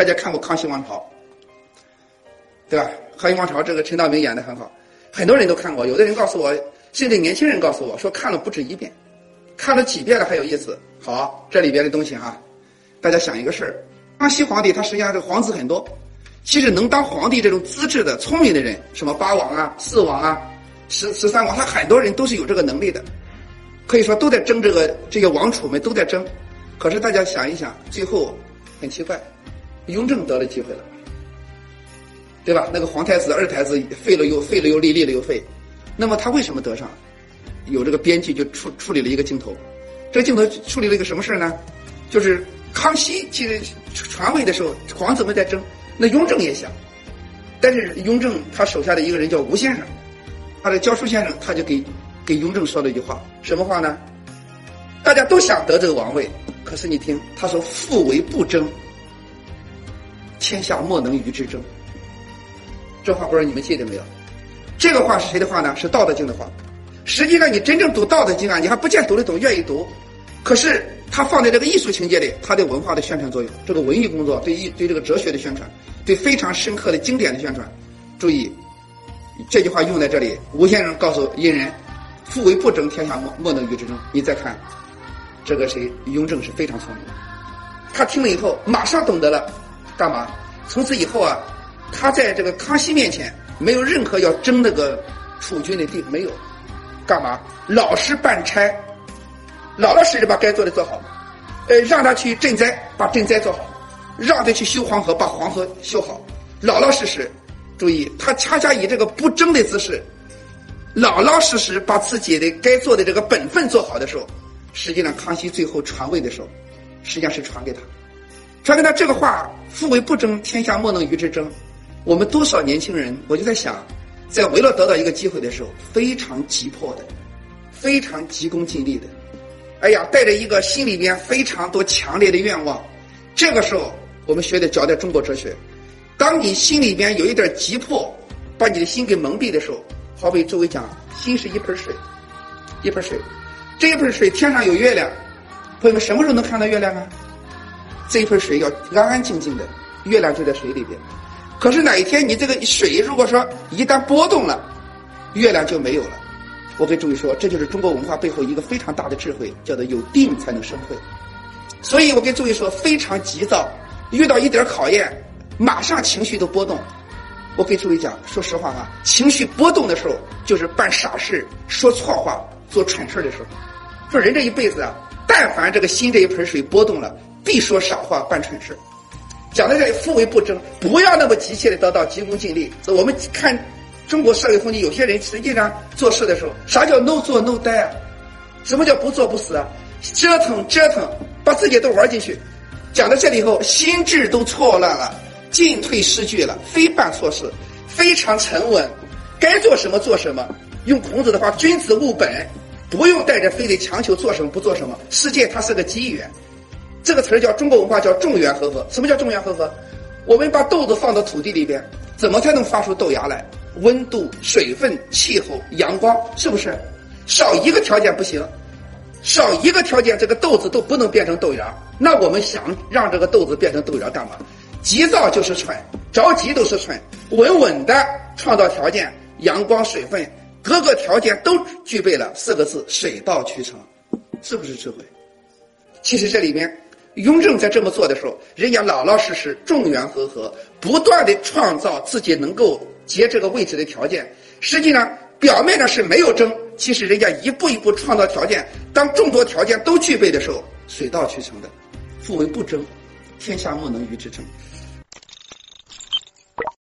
大家看过《康熙王朝》，对吧？《康熙王朝》这个陈道明演的很好，很多人都看过。有的人告诉我，甚至年轻人告诉我说看了不止一遍，看了几遍了还有意思。好，这里边的东西哈，大家想一个事儿：康熙皇帝他实际上这个皇子很多，其实能当皇帝这种资质的、聪明的人，什么八王啊、四王啊、十十三王，他很多人都是有这个能力的，可以说都在争这个这些王储们都在争。可是大家想一想，最后很奇怪，雍正得了机会了。对吧？那个皇太子、二太子废了又废了又立，立了又废，那么他为什么得上？有这个编剧就处处理了一个镜头，这镜头处理了一个什么事呢？就是康熙其实传位的时候，皇子们在争，那雍正也想，但是雍正他手下的一个人叫吴先生，他的教书先生，他就给给雍正说了一句话，什么话呢？大家都想得这个王位，可是你听他说：“父为不争，天下莫能与之争。”这话不知道你们记得没有？这个话是谁的话呢？是《道德经》的话。实际上，你真正读《道德经》啊，你还不见读得懂，愿意读。可是，它放在这个艺术情节里，它对文化的宣传作用，这个文艺工作对艺对这个哲学的宣传，对非常深刻的经典的宣传。注意，这句话用在这里，吴先生告诉殷人：“夫为不争，天下莫莫能与之争。”你再看，这个谁？雍正是非常聪明的，他听了以后马上懂得了，干嘛？从此以后啊。他在这个康熙面前没有任何要争那个储君的地，没有，干嘛？老实办差，老老实实把该做的做好，呃，让他去赈灾，把赈灾做好，让他去修黄河，把黄河修好，老老实实。注意，他恰恰以这个不争的姿势，老老实实把自己的该做的这个本分做好的时候，实际上康熙最后传位的时候，实际上是传给他，传给他这个话：“夫为不争，天下莫能与之争。”我们多少年轻人，我就在想，在为了得到一个机会的时候，非常急迫的，非常急功近利的，哎呀，带着一个心里边非常多强烈的愿望。这个时候，我们学的教的中国哲学，当你心里边有一点急迫，把你的心给蒙蔽的时候，好比周围讲，心是一盆水，一盆水，这一盆水天上有月亮，朋友们什么时候能看到月亮啊？这一盆水要安安静静的，月亮就在水里边。可是哪一天你这个水如果说一旦波动了，月亮就没有了。我给诸位说，这就是中国文化背后一个非常大的智慧，叫做有定才能生慧。所以我跟诸位说，非常急躁，遇到一点考验，马上情绪都波动。我给诸位讲，说实话啊，情绪波动的时候，就是办傻事、说错话、做蠢事的时候。说人这一辈子啊，但凡这个心这一盆水波动了，必说傻话、办蠢事。讲的这富为不争，不要那么急切的得到，急功近利。我们看中国社会风气，有些人实际上做事的时候，啥叫 no 做 no 呆啊？什么叫不做不死啊？折腾折腾，把自己都玩进去。讲到这里以后，心智都错乱了，进退失据了，非办错事，非常沉稳，该做什么做什么。用孔子的话，君子务本，不用带着非得强求做什么不做什么。世界它是个机缘。这个词儿叫中国文化叫众缘和合。什么叫众缘和合？我们把豆子放到土地里边，怎么才能发出豆芽来？温度、水分、气候、阳光，是不是？少一个条件不行，少一个条件，这个豆子都不能变成豆芽。那我们想让这个豆子变成豆芽干嘛？急躁就是蠢，着急都是蠢。稳稳的创造条件，阳光、水分，各个条件都具备了，四个字：水到渠成，是不是智慧？其实这里边。雍正在这么做的时候，人家老老实实、众缘和合，不断的创造自己能够接这个位置的条件。实际上，表面上是没有争，其实人家一步一步创造条件。当众多条件都具备的时候，水到渠成的。夫为不争，天下莫能与之争。